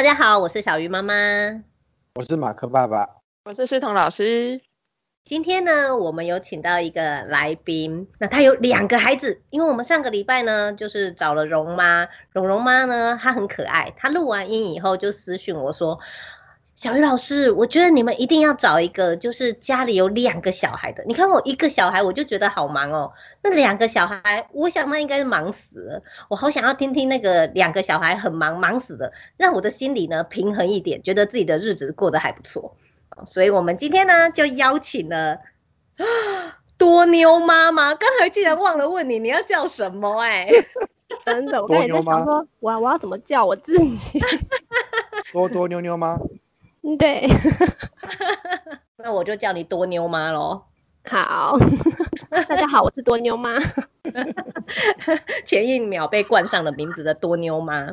大家好，我是小鱼妈妈，我是马克爸爸，我是思彤老师。今天呢，我们有请到一个来宾，那他有两个孩子，因为我们上个礼拜呢，就是找了蓉妈，蓉蓉妈呢，她很可爱，她录完音以后就私讯我说。小鱼老师，我觉得你们一定要找一个，就是家里有两个小孩的。你看我一个小孩，我就觉得好忙哦。那两个小孩，我想那应该是忙死了。我好想要听听那个两个小孩很忙，忙死了，让我的心里呢平衡一点，觉得自己的日子过得还不错。所以我们今天呢就邀请了多妞妈妈。刚才竟然忘了问你，你要叫什么？哎，真的，我刚才在想说，我我要怎么叫我自己？多多妞妞吗？对，那我就叫你多妞妈喽。好，大家好，我是多妞妈。前一秒被冠上了名字的多妞妈。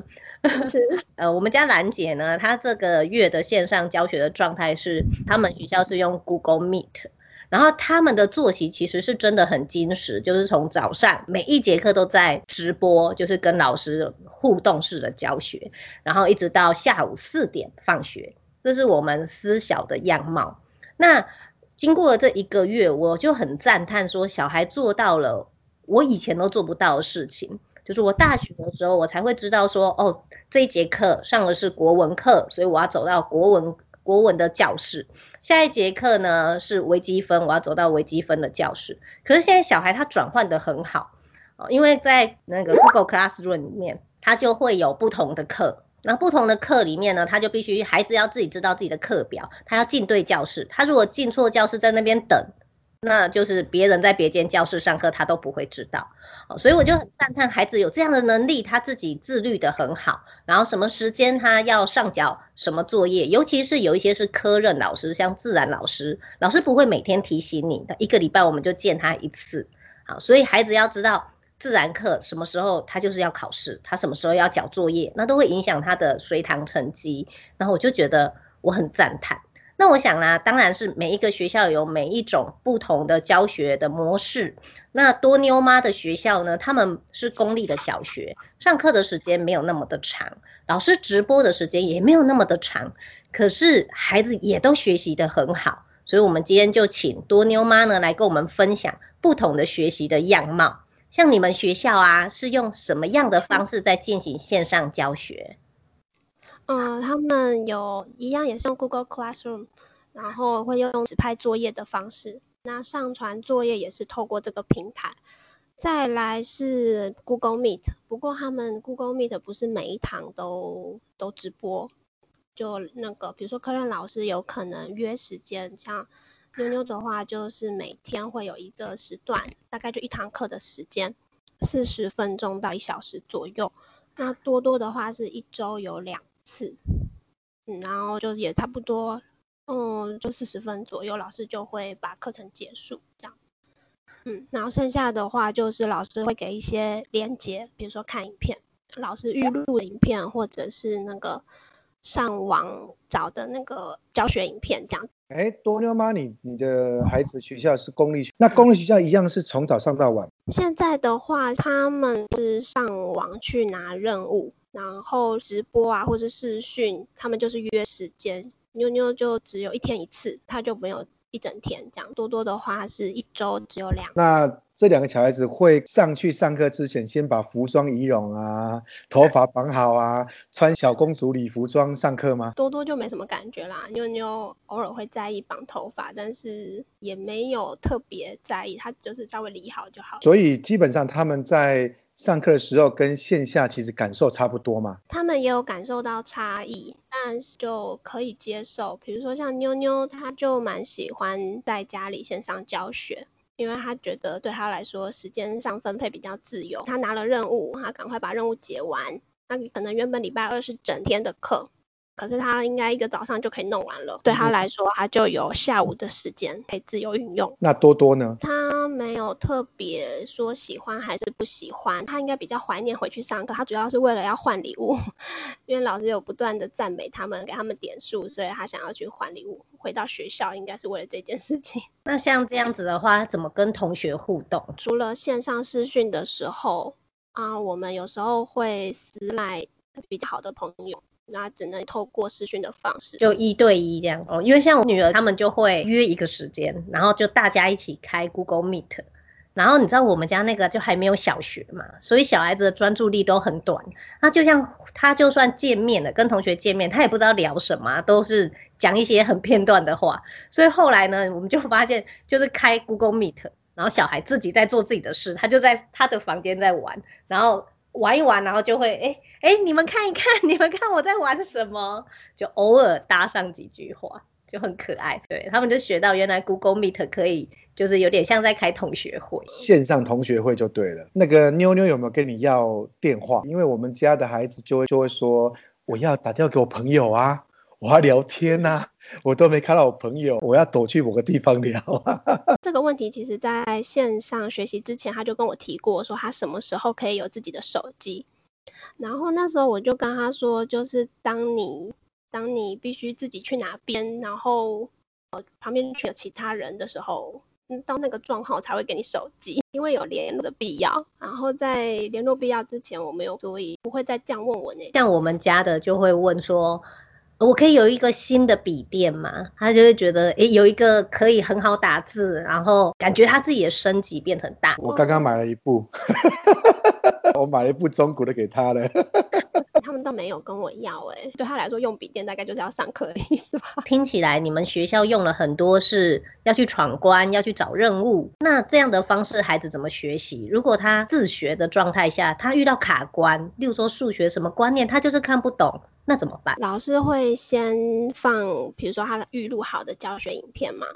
是，呃，我们家兰姐呢，她这个月的线上教学的状态是，他们学校是用 Google Meet，然后他们的作息其实是真的很精实，就是从早上每一节课都在直播，就是跟老师互动式的教学，然后一直到下午四点放学。这是我们私小的样貌。那经过了这一个月，我就很赞叹说，小孩做到了我以前都做不到的事情。就是我大学的时候，我才会知道说，哦，这一节课上的是国文课，所以我要走到国文国文的教室。下一节课呢是微积分，我要走到微积分的教室。可是现在小孩他转换的很好，因为在那个 Google Classroom 里面，他就会有不同的课。那不同的课里面呢，他就必须孩子要自己知道自己的课表，他要进对教室。他如果进错教室，在那边等，那就是别人在别间教室上课，他都不会知道。所以我就很赞叹孩子有这样的能力，他自己自律得很好。然后什么时间他要上交什么作业，尤其是有一些是科任老师，像自然老师，老师不会每天提醒你的，一个礼拜我们就见他一次。好，所以孩子要知道。自然课什么时候他就是要考试，他什么时候要交作业，那都会影响他的随堂成绩。然后我就觉得我很赞叹。那我想呢，当然是每一个学校有每一种不同的教学的模式。那多妞妈的学校呢，他们是公立的小学，上课的时间没有那么的长，老师直播的时间也没有那么的长，可是孩子也都学习得很好。所以我们今天就请多妞妈呢来跟我们分享不同的学习的样貌。像你们学校啊，是用什么样的方式在进行线上教学？嗯，他们有一样也是用 Google Classroom，然后会用指派作业的方式。那上传作业也是透过这个平台。再来是 Google Meet，不过他们 Google Meet 不是每一堂都都直播，就那个比如说科任老师有可能约时间，像。妞妞的话，就是每天会有一个时段，大概就一堂课的时间，四十分钟到一小时左右。那多多的话是一周有两次，嗯，然后就也差不多，嗯，就四十分左右，老师就会把课程结束这样。嗯，然后剩下的话就是老师会给一些连接，比如说看影片，老师预录的影片，或者是那个上网找的那个教学影片这样。哎，多妞妈，你你的孩子学校是公立学，那公立学校一样是从早上到晚？现在的话，他们是上网去拿任务，然后直播啊，或者视讯，他们就是约时间。妞妞就只有一天一次，他就没有一整天这样。多多的话是一周只有两。那这两个小孩子会上去上课之前，先把服装仪容啊，头发绑好啊，穿小公主礼服装上课吗？多多就没什么感觉啦，妞妞偶尔会在意绑头发，但是也没有特别在意，她就是稍微理好就好。所以基本上他们在上课的时候跟线下其实感受差不多嘛。他们也有感受到差异，但是就可以接受。比如说像妞妞，她就蛮喜欢在家里线上教学。因为他觉得对他来说时间上分配比较自由，他拿了任务，他赶快把任务结完。那可能原本礼拜二是整天的课，可是他应该一个早上就可以弄完了。对他来说，他就有下午的时间可以自由运用。那多多呢？他没有特别说喜欢还是不喜欢，他应该比较怀念回去上课。他主要是为了要换礼物，因为老师有不断的赞美他们，给他们点数，所以他想要去换礼物。回到学校应该是为了这件事情。那像这样子的话，怎么跟同学互动？除了线上视讯的时候啊，我们有时候会私赖比较好的朋友，那只能透过视讯的方式，就一对一这样哦。因为像我女儿他们就会约一个时间，然后就大家一起开 Google Meet。然后你知道我们家那个就还没有小学嘛，所以小孩子的专注力都很短。那就像他就算见面了，跟同学见面，他也不知道聊什么，都是讲一些很片段的话。所以后来呢，我们就发现就是开 Google Meet，然后小孩自己在做自己的事，他就在他的房间在玩，然后玩一玩，然后就会哎哎，你们看一看，你们看我在玩什么，就偶尔搭上几句话。就很可爱，对，他们就学到原来 Google Meet 可以，就是有点像在开同学会，线上同学会就对了。那个妞妞有没有跟你要电话？因为我们家的孩子就会就会说，我要打电话给我朋友啊，我要聊天啊，我都没看到我朋友，我要躲去某个地方聊啊。这个问题其实在线上学习之前，他就跟我提过，说他什么时候可以有自己的手机。然后那时候我就跟他说，就是当你。当你必须自己去哪边，然后呃旁边却有其他人的时候，嗯，到那个状况才会给你手机，因为有联络的必要。然后在联络必要之前，我没有，所以不会再这样问我呢。像我们家的就会问说，我可以有一个新的笔电吗？他就会觉得，诶，有一个可以很好打字，然后感觉他自己的升级变很大。我刚刚买了一部，我买了一部中古的给他了。他们都没有跟我要哎、欸，对他来说用笔电大概就是要上课的意思吧。听起来你们学校用了很多是要去闯关、要去找任务，那这样的方式孩子怎么学习？如果他自学的状态下，他遇到卡关，例如说数学什么观念他就是看不懂，那怎么办？老师会先放，比如说他预录好的教学影片嘛，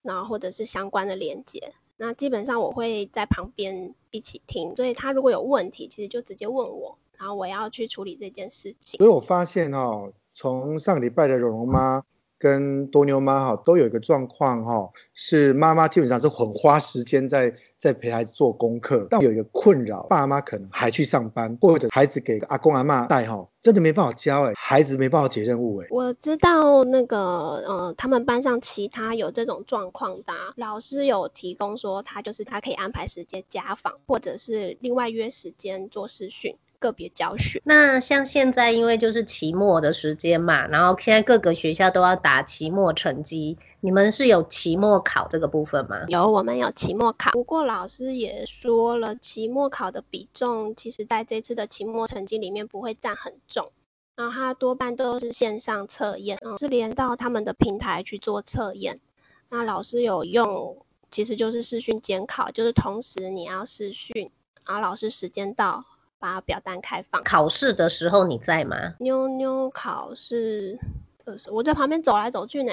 然后或者是相关的连接，那基本上我会在旁边一起听，所以他如果有问题，其实就直接问我。然后我要去处理这件事情，所以我发现哦，从上礼拜的蓉蓉妈跟多牛妈哈，都有一个状况哈，是妈妈基本上是很花时间在在陪孩子做功课，但有一个困扰，爸妈可能还去上班，或者孩子给阿公阿嬷带哈，真的没办法教哎，孩子没办法解任务哎。我知道那个呃，他们班上其他有这种状况的老师有提供说，他就是他可以安排时间家访，或者是另外约时间做视讯。个别教学，那像现在因为就是期末的时间嘛，然后现在各个学校都要打期末成绩，你们是有期末考这个部分吗？有，我们有期末考。不过老师也说了，期末考的比重其实在这次的期末成绩里面不会占很重，然后它多半都是线上测验，嗯，是连到他们的平台去做测验。那老师有用，其实就是视讯监考，就是同时你要视讯，然后老师时间到。把表单开放。考试的时候你在吗？妞妞考试呃，我在旁边走来走去呢。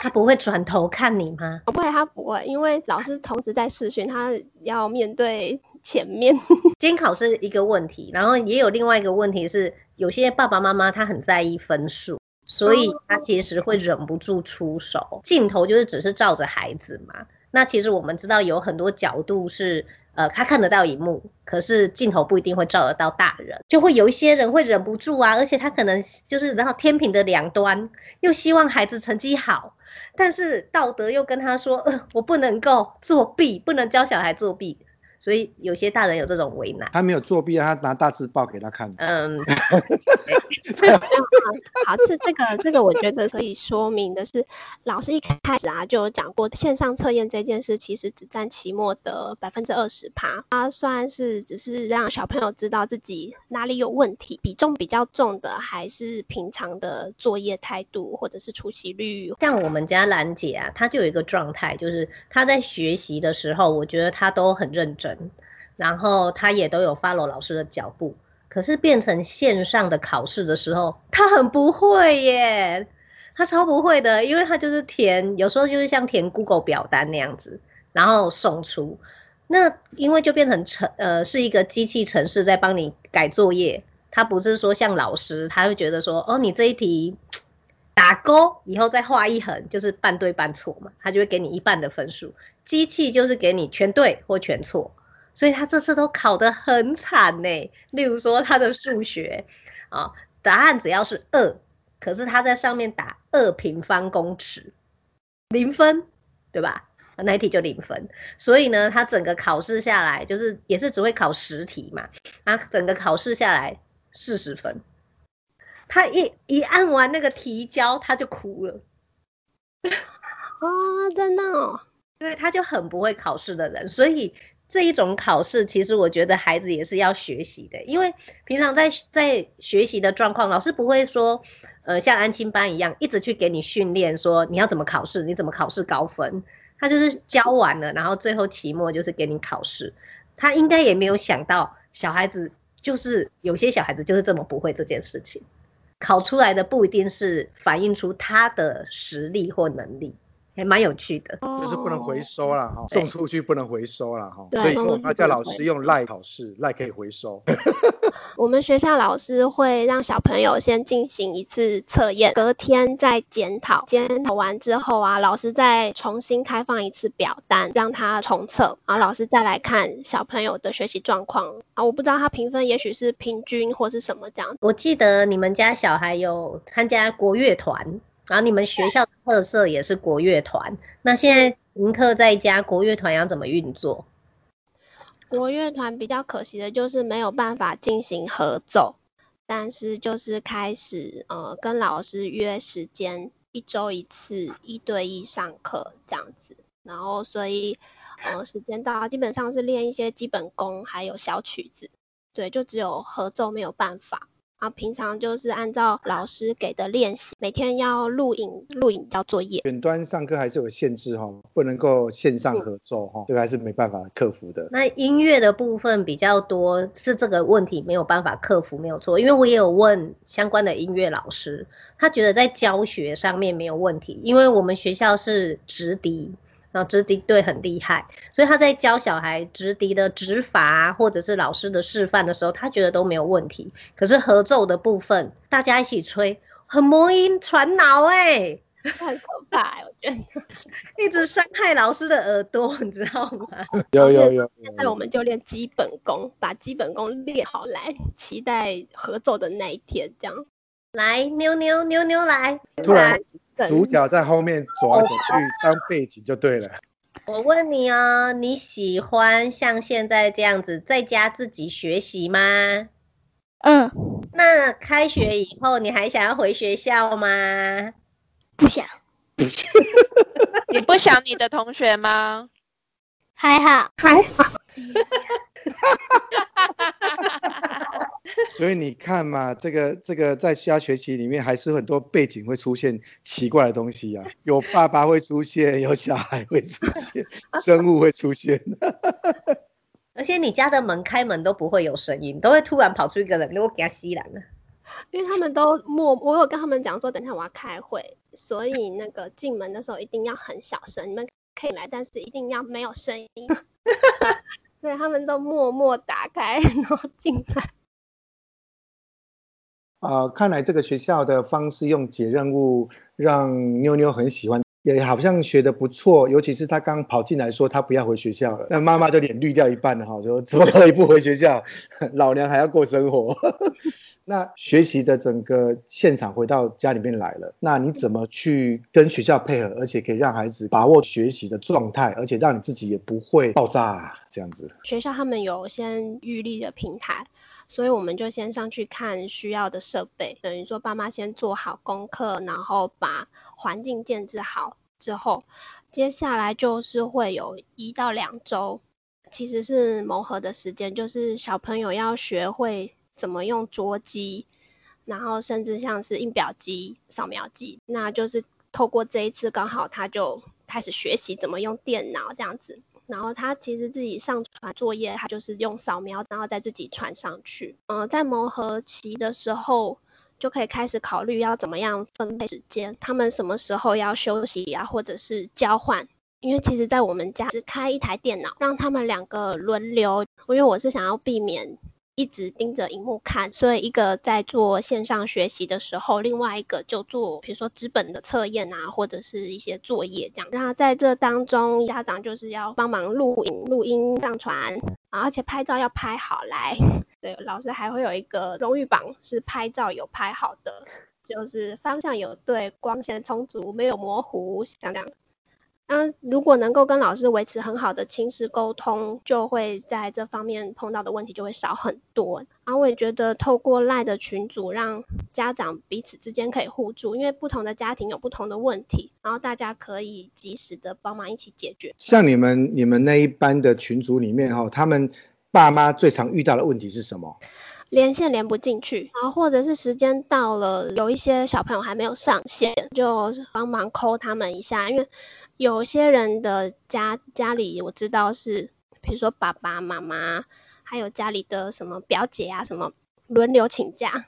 他不会转头看你吗？不会，他不会，因为老师同时在视讯，他要面对前面。监考是一个问题，然后也有另外一个问题是，有些爸爸妈妈他很在意分数，所以他其实会忍不住出手。镜头就是只是照着孩子嘛。那其实我们知道有很多角度是。呃，他看得到荧幕，可是镜头不一定会照得到大人，就会有一些人会忍不住啊，而且他可能就是然后天平的两端，又希望孩子成绩好，但是道德又跟他说，呃，我不能够作弊，不能教小孩作弊。所以有些大人有这种为难，他没有作弊，他拿大字报给他看。嗯，好，是这个这个，我觉得可以说明的是，老师一开始啊就有讲过，线上测验这件事其实只占期末的百分之二十趴，它算是只是让小朋友知道自己哪里有问题，比重比较重的还是平常的作业态度或者是出席率。像我们家兰姐啊，她就有一个状态，就是她在学习的时候，我觉得她都很认真。然后他也都有 follow 老师的脚步，可是变成线上的考试的时候，他很不会耶，他超不会的，因为他就是填，有时候就是像填 Google 表单那样子，然后送出，那因为就变成程呃是一个机器程式在帮你改作业，他不是说像老师，他会觉得说哦你这一题打勾以后再画一横，就是半对半错嘛，他就会给你一半的分数，机器就是给你全对或全错。所以他这次都考得很惨呢。例如说他的数学啊，答案只要是二，可是他在上面打二平方公尺，零分，对吧？那一题就零分。所以呢，他整个考试下来就是也是只会考十题嘛，啊，整个考试下来四十分。他一一按完那个提交，他就哭了。啊、哦，真的哦，因为他就很不会考试的人，所以这一种考试，其实我觉得孩子也是要学习的。因为平常在在学习的状况，老师不会说，呃，像安亲班一样，一直去给你训练，说你要怎么考试，你怎么考试高分。他就是教完了，然后最后期末就是给你考试。他应该也没有想到，小孩子就是有些小孩子就是这么不会这件事情，考出来的不一定是反映出他的实力或能力。还蛮有趣的，就是不能回收了哈，送出去不能回收了哈，所以说他叫老师用赖考试，赖可以回收。我们学校老师会让小朋友先进行一次测验，隔天再检讨，检讨完之后啊，老师再重新开放一次表单，让他重测，然后老师再来看小朋友的学习状况啊，我不知道他评分也许是平均或是什么这样。我记得你们家小孩有参加国乐团。然后你们学校的特色也是国乐团，那现在停课在家，国乐团要怎么运作？国乐团比较可惜的就是没有办法进行合奏，但是就是开始呃跟老师约时间，一周一次一对一上课这样子，然后所以呃时间到基本上是练一些基本功，还有小曲子，对，就只有合奏没有办法。啊，平常就是按照老师给的练习，每天要录影，录影交作业。远端上课还是有限制哈，不能够线上合作哈，这个还是没办法克服的。那音乐的部分比较多，是这个问题没有办法克服，没有错。因为我也有问相关的音乐老师，他觉得在教学上面没有问题，因为我们学校是直笛。然后直笛队很厉害，所以他在教小孩直笛的指法，或者是老师的示范的时候，他觉得都没有问题。可是合奏的部分，大家一起吹，很魔音传脑哎，很可怕，我觉得 一直伤害老师的耳朵，你知道吗？有有有。现在我们就练基本功，把基本功练好来，期待合奏的那一天。这样，来妞妞妞妞来，突然。主角在后面走来走去当背景就对了。我问你哦，你喜欢像现在这样子在家自己学习吗？嗯。那开学以后你还想要回学校吗？不想。你不想你的同学吗？还好，还好。所以你看嘛，这个这个在其他学习里面，还是很多背景会出现奇怪的东西啊，有爸爸会出现，有小孩会出现，生物会出现。而且你家的门开门都不会有声音，都会突然跑出一个人，如果给他吸来了。因为他们都默，我有跟他们讲说，等一下我要开会，所以那个进门的时候一定要很小声，你们可以来，但是一定要没有声音。对，他们都默默打开，然后进来。啊、看来这个学校的方式用解任务让妞妞很喜欢，也好像学得不错。尤其是他刚跑进来说他不要回学校了，那妈妈就脸绿掉一半了哈，说怎么可以不回学校？老娘还要过生活。那学习的整个现场回到家里面来了，那你怎么去跟学校配合，而且可以让孩子把握学习的状态，而且让你自己也不会爆炸啊，这样子？学校他们有先预立的平台。所以我们就先上去看需要的设备，等于说爸妈先做好功课，然后把环境建置好之后，接下来就是会有一到两周，其实是磨合的时间，就是小朋友要学会怎么用桌机，然后甚至像是印表机、扫描机，那就是透过这一次刚好他就开始学习怎么用电脑这样子。然后他其实自己上传作业，他就是用扫描，然后再自己传上去。嗯、在磨合期的时候，就可以开始考虑要怎么样分配时间，他们什么时候要休息啊，或者是交换。因为其实，在我们家只开一台电脑，让他们两个轮流。因为我是想要避免。一直盯着荧幕看，所以一个在做线上学习的时候，另外一个就做，比如说纸本的测验啊，或者是一些作业这样。然后在这当中，家长就是要帮忙录影、录音、上传，而且拍照要拍好来。对，老师还会有一个荣誉榜，是拍照有拍好的，就是方向有对，光线充足，没有模糊，像这样。嗯，如果能够跟老师维持很好的亲师沟通，就会在这方面碰到的问题就会少很多。然后我也觉得透过赖的群组，让家长彼此之间可以互助，因为不同的家庭有不同的问题，然后大家可以及时的帮忙一起解决。像你们你们那一班的群组里面哈，他们爸妈最常遇到的问题是什么？连线连不进去，然后或者是时间到了，有一些小朋友还没有上线，就帮忙 call 他们一下，因为。有些人的家家里我知道是，比如说爸爸妈妈，还有家里的什么表姐啊，什么轮流请假，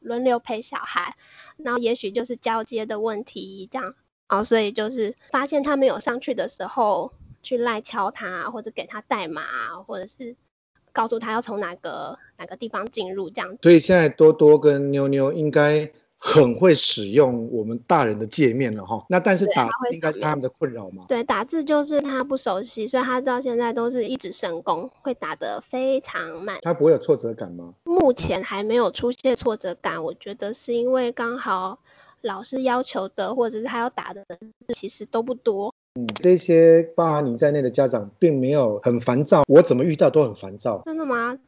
轮流陪小孩，然后也许就是交接的问题这样，哦，所以就是发现他没有上去的时候，去赖敲他，或者给他代码，或者是告诉他要从哪个哪个地方进入这样。所以现在多多跟妞妞应该。很会使用我们大人的界面了哈，那但是打字应该是他们的困扰吗？对，打字就是他不熟悉，所以他到现在都是一直神功，会打得非常慢。他不会有挫折感吗？目前还没有出现挫折感，我觉得是因为刚好老师要求的，或者是他要打的字其实都不多。嗯，这些包含你在内的家长并没有很烦躁，我怎么遇到都很烦躁。真的吗？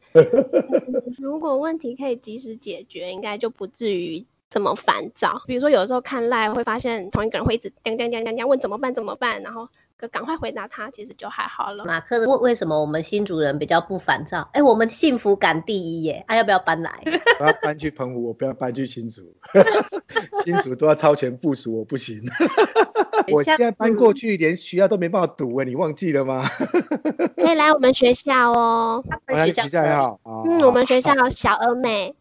如果问题可以及时解决，应该就不至于。这么烦躁，比如说有的时候看赖会发现同一个人会一直叮叮叮叮叮问怎么办怎么办，然后赶快回答他，其实就还好了。马克，为为什么我们新主人比较不烦躁？哎，我们幸福感第一耶！啊，要不要搬来？我要搬去澎湖，我不要搬去新竹。新竹都要超前部署，我不行。我现在搬过去，连学校都没办法读哎，你忘记了吗？可以来我们学校哦。来学校也好。嗯，我们学校小而美。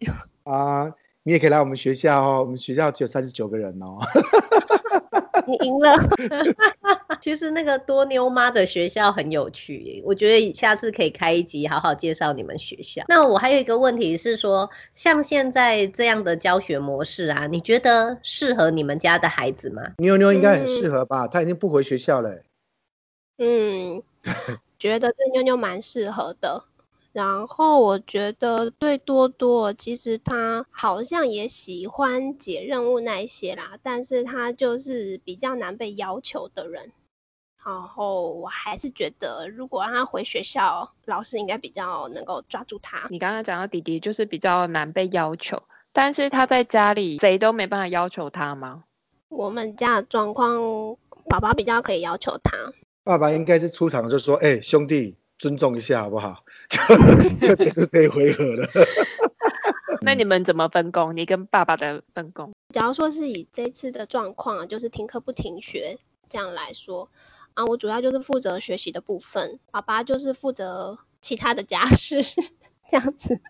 啊。你也可以来我们学校哦，我们学校只有三十九个人哦。你赢了。其实那个多妞妈的学校很有趣，我觉得下次可以开一集好好介绍你们学校。那我还有一个问题是说，像现在这样的教学模式啊，你觉得适合你们家的孩子吗？妞妞应该很适合吧？他、嗯、已经不回学校了。嗯，觉得对妞妞蛮适合的。然后我觉得对多多，其实他好像也喜欢解任务那一些啦，但是他就是比较难被要求的人。然后我还是觉得，如果让他回学校，老师应该比较能够抓住他。你刚刚讲到弟弟就是比较难被要求，但是他在家里谁都没办法要求他吗？我们家的状况，爸爸比较可以要求他。爸爸应该是出场就说：“哎，兄弟。”尊重一下好不好？就就结束这一回合了。那你们怎么分工？你跟爸爸的分工？假如说是以这次的状况，就是停课不停学这样来说，啊，我主要就是负责学习的部分，爸爸就是负责其他的家事，这样子。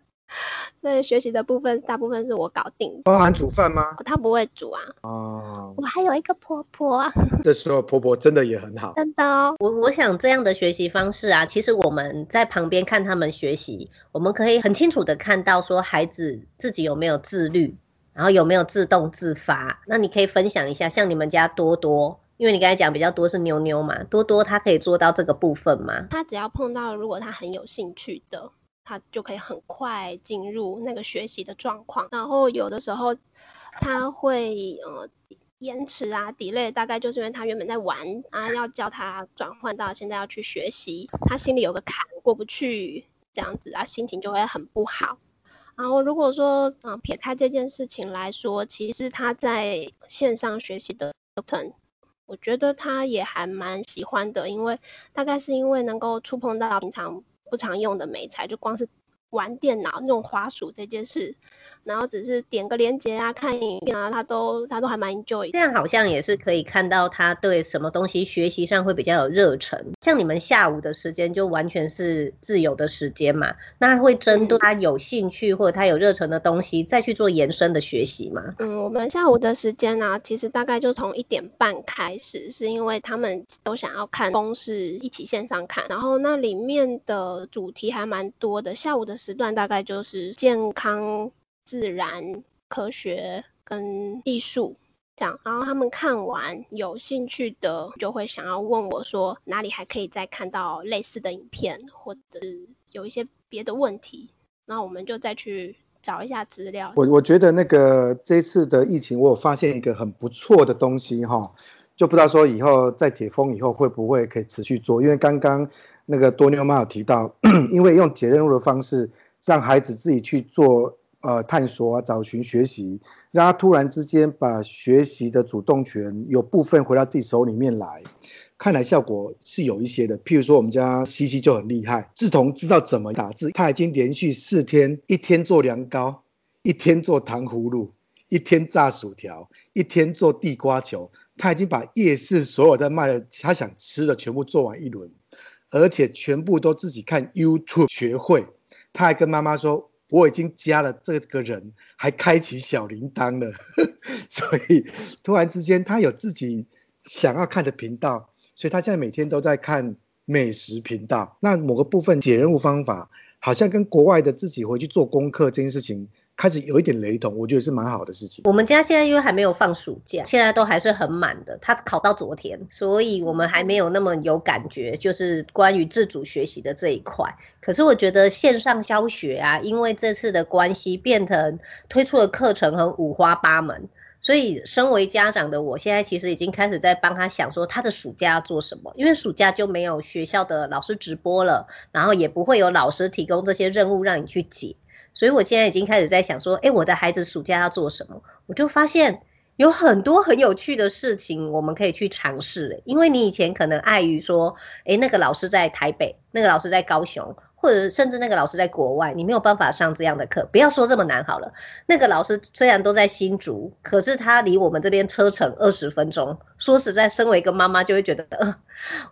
所以学习的部分大部分是我搞定，包含煮饭吗？他不会煮啊。哦，我还有一个婆婆。这时候婆婆真的也很好。真的哦。我我想这样的学习方式啊，其实我们在旁边看他们学习，我们可以很清楚的看到说孩子自己有没有自律，然后有没有自动自发。那你可以分享一下，像你们家多多，因为你刚才讲比较多是妞妞嘛，多多他可以做到这个部分吗？他只要碰到如果他很有兴趣的。他就可以很快进入那个学习的状况，然后有的时候他会呃延迟啊，delay，大概就是因为他原本在玩啊，要叫他转换到现在要去学习，他心里有个坎过不去，这样子啊，心情就会很不好。然后如果说嗯、撇开这件事情来说，其实他在线上学习的过程，我觉得他也还蛮喜欢的，因为大概是因为能够触碰到平常。不常用的美材，就光是玩电脑用滑鼠这件事。然后只是点个链接啊，看影片啊，他都他都还蛮 enjoy。这样好像也是可以看到他对什么东西学习上会比较有热忱。像你们下午的时间就完全是自由的时间嘛，那会针对他有兴趣或者他有热忱的东西再去做延伸的学习吗？嗯，我们下午的时间呢、啊，其实大概就从一点半开始，是因为他们都想要看公式一起线上看，然后那里面的主题还蛮多的。下午的时段大概就是健康。自然科学跟艺术这样，然后他们看完有兴趣的就会想要问我说哪里还可以再看到类似的影片，或者有一些别的问题，然后我们就再去找一下资料。我我觉得那个这次的疫情，我有发现一个很不错的东西哈，就不知道说以后在解封以后会不会可以持续做，因为刚刚那个多妞妈有提到，因为用解任务的方式让孩子自己去做呃探索啊、找寻学习，让他突然之间把学习的主动权有部分回到自己手里面来。看来效果是有一些的，譬如说我们家西西就很厉害，自从知道怎么打字，他已经连续四天，一天做凉糕，一天做糖葫芦，一天炸薯条，一天做地瓜球，他已经把夜市所有的卖的他想吃的全部做完一轮，而且全部都自己看 YouTube 学会。他还跟妈妈说：“我已经加了这个人，还开启小铃铛了。”所以突然之间，他有自己想要看的频道。所以他现在每天都在看美食频道。那某个部分解任务方法，好像跟国外的自己回去做功课这件事情开始有一点雷同，我觉得是蛮好的事情。我们家现在因为还没有放暑假，现在都还是很满的。他考到昨天，所以我们还没有那么有感觉，就是关于自主学习的这一块。可是我觉得线上教学啊，因为这次的关系，变成推出的课程很五花八门。所以，身为家长的我，现在其实已经开始在帮他想说，他的暑假要做什么？因为暑假就没有学校的老师直播了，然后也不会有老师提供这些任务让你去解。所以我现在已经开始在想说，诶，我的孩子暑假要做什么？我就发现有很多很有趣的事情，我们可以去尝试。因为你以前可能碍于说，诶，那个老师在台北，那个老师在高雄。或者甚至那个老师在国外，你没有办法上这样的课。不要说这么难好了，那个老师虽然都在新竹，可是他离我们这边车程二十分钟。说实在，身为一个妈妈，就会觉得，呃，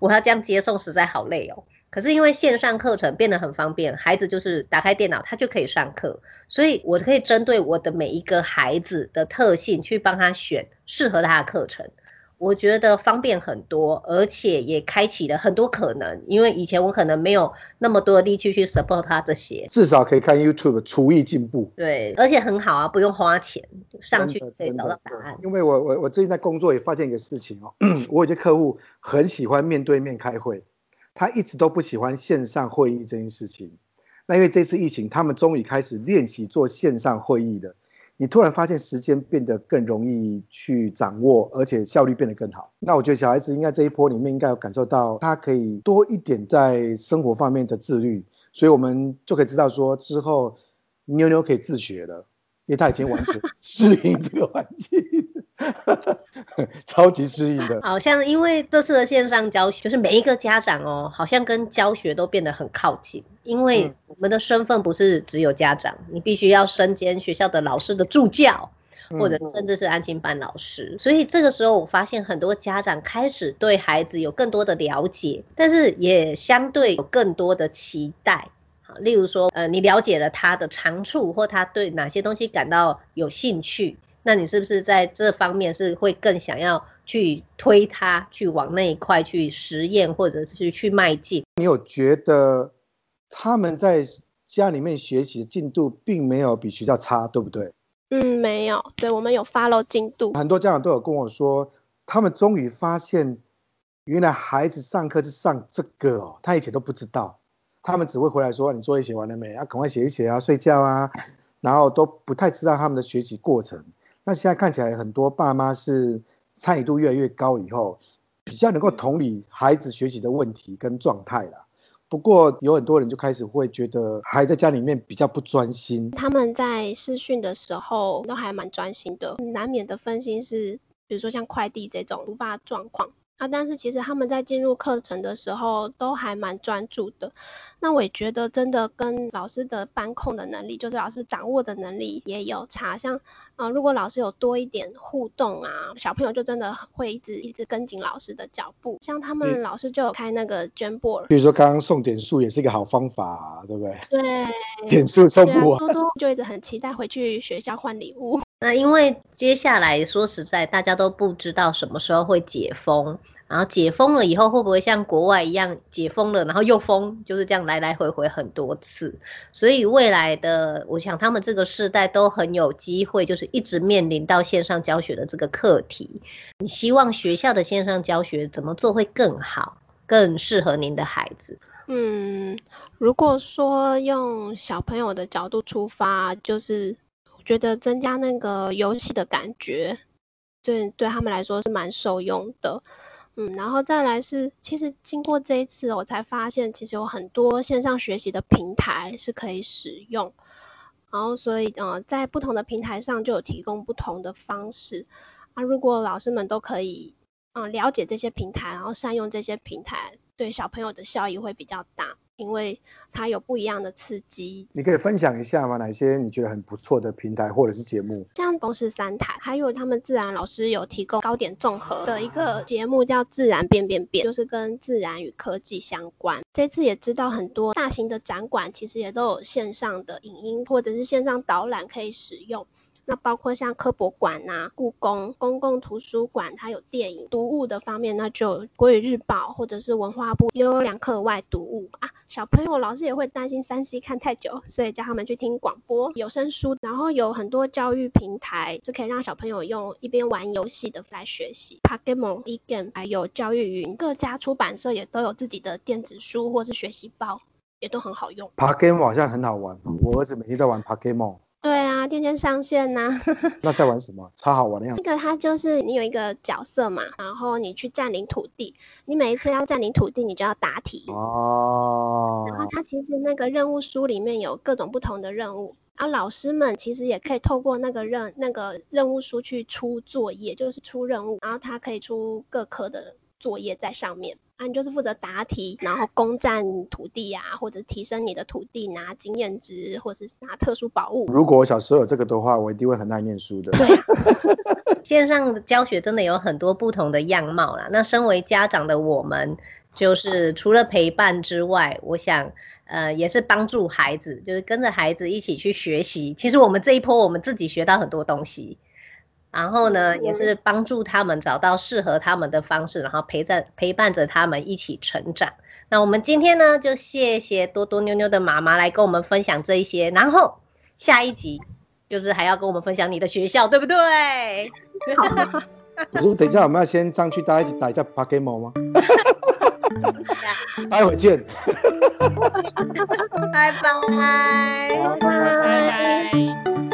我要这样接送，实在好累哦。可是因为线上课程变得很方便，孩子就是打开电脑，他就可以上课，所以我可以针对我的每一个孩子的特性去帮他选适合他的课程。我觉得方便很多，而且也开启了很多可能。因为以前我可能没有那么多的力气去 support 他这些，至少可以看 YouTube 厨艺进步。对，而且很好啊，不用花钱，上去可以找到答案。因为我我我最近在工作也发现一个事情哦，我有些客户很喜欢面对面开会，他一直都不喜欢线上会议这件事情。那因为这次疫情，他们终于开始练习做线上会议了。你突然发现时间变得更容易去掌握，而且效率变得更好。那我觉得小孩子应该这一波里面应该有感受到，他可以多一点在生活方面的自律，所以我们就可以知道说之后妞妞可以自学了，因为他已经完全 适应这个环境。超级适应的，好像因为这次的线上教学，就是每一个家长哦，好像跟教学都变得很靠近。因为我们的身份不是只有家长，你必须要身兼学校的老师的助教，或者甚至是安心班老师。所以这个时候，我发现很多家长开始对孩子有更多的了解，但是也相对有更多的期待。好，例如说，呃，你了解了他的长处，或他对哪些东西感到有兴趣。那你是不是在这方面是会更想要去推他去往那一块去实验，或者是去迈进？你有觉得他们在家里面学习的进度并没有比学校差，对不对？嗯，没有。对，我们有 follow 进度。很多家长都有跟我说，他们终于发现，原来孩子上课是上这个哦，他以前都不知道。他们只会回来说：“你作业写完了没？啊，赶快写一写啊，睡觉啊。”然后都不太知道他们的学习过程。那现在看起来，很多爸妈是参与度越来越高，以后比较能够同理孩子学习的问题跟状态了。不过有很多人就开始会觉得，还在家里面比较不专心。他们在试训的时候都还蛮专心的，难免的分心是，比如说像快递这种突发状况。啊，但是其实他们在进入课程的时候都还蛮专注的。那我也觉得真的跟老师的班控的能力，就是老师掌握的能力也有差。像啊、呃，如果老师有多一点互动啊，小朋友就真的会一直一直跟紧老师的脚步。像他们老师就有开那个 Jamboard，比如说刚刚送点数也是一个好方法、啊，对不对？对，点数送不完，多多就一直很期待回去学校换礼物。那因为接下来说实在，大家都不知道什么时候会解封。然后解封了以后，会不会像国外一样解封了，然后又封，就是这样来来回回很多次。所以未来的，我想他们这个世代都很有机会，就是一直面临到线上教学的这个课题。你希望学校的线上教学怎么做会更好，更适合您的孩子？嗯，如果说用小朋友的角度出发，就是觉得增加那个游戏的感觉。对对他们来说是蛮受用的。嗯，然后再来是，其实经过这一次，我才发现其实有很多线上学习的平台是可以使用。然后所以，嗯，在不同的平台上就有提供不同的方式。啊，如果老师们都可以，嗯、了解这些平台，然后善用这些平台，对小朋友的效益会比较大。因为它有不一样的刺激，你可以分享一下吗？哪些你觉得很不错的平台或者是节目？像公视三台，还有他们自然老师有提供高点综合的一个节目，叫《自然变变变》，就是跟自然与科技相关。这次也知道很多大型的展馆其实也都有线上的影音或者是线上导览可以使用。那包括像科博馆呐、故宫、公共图书馆，它有电影读物的方面，那就国语日报或者是文化部优良课外读物啊。小朋友老师也会担心三 C 看太久，所以叫他们去听广播、有声书，然后有很多教育平台是可以让小朋友用一边玩游戏的来学习。Pokemon eGame 还有教育云，各家出版社也都有自己的电子书或是学习包，也都很好用。Pokemon 好像很好玩，我儿子每天都玩 Pokemon。天天上线呐、啊。那在玩什么？超好玩的样子。那个它就是你有一个角色嘛，然后你去占领土地，你每一次要占领土地，你就要答题。哦。然后它其实那个任务书里面有各种不同的任务，然后老师们其实也可以透过那个任那个任务书去出作业，就是出任务，然后它可以出各科的作业在上面。啊，你就是负责答题，然后攻占土地啊，或者提升你的土地，拿经验值，或者是拿特殊宝物。如果我小时候有这个的话，我一定会很爱念书的。对，线上的教学真的有很多不同的样貌啦。那身为家长的我们，就是除了陪伴之外，我想，呃，也是帮助孩子，就是跟着孩子一起去学习。其实我们这一波，我们自己学到很多东西。然后呢，也是帮助他们找到适合他们的方式，然后陪在陪伴着他们一起成长。那我们今天呢，就谢谢多多妞妞的妈妈来跟我们分享这一些。然后下一集就是还要跟我们分享你的学校，对不对？我说等一下，我们要先上去，大家一起打一下 Pokemon 吗？待会见。拜拜。拜拜。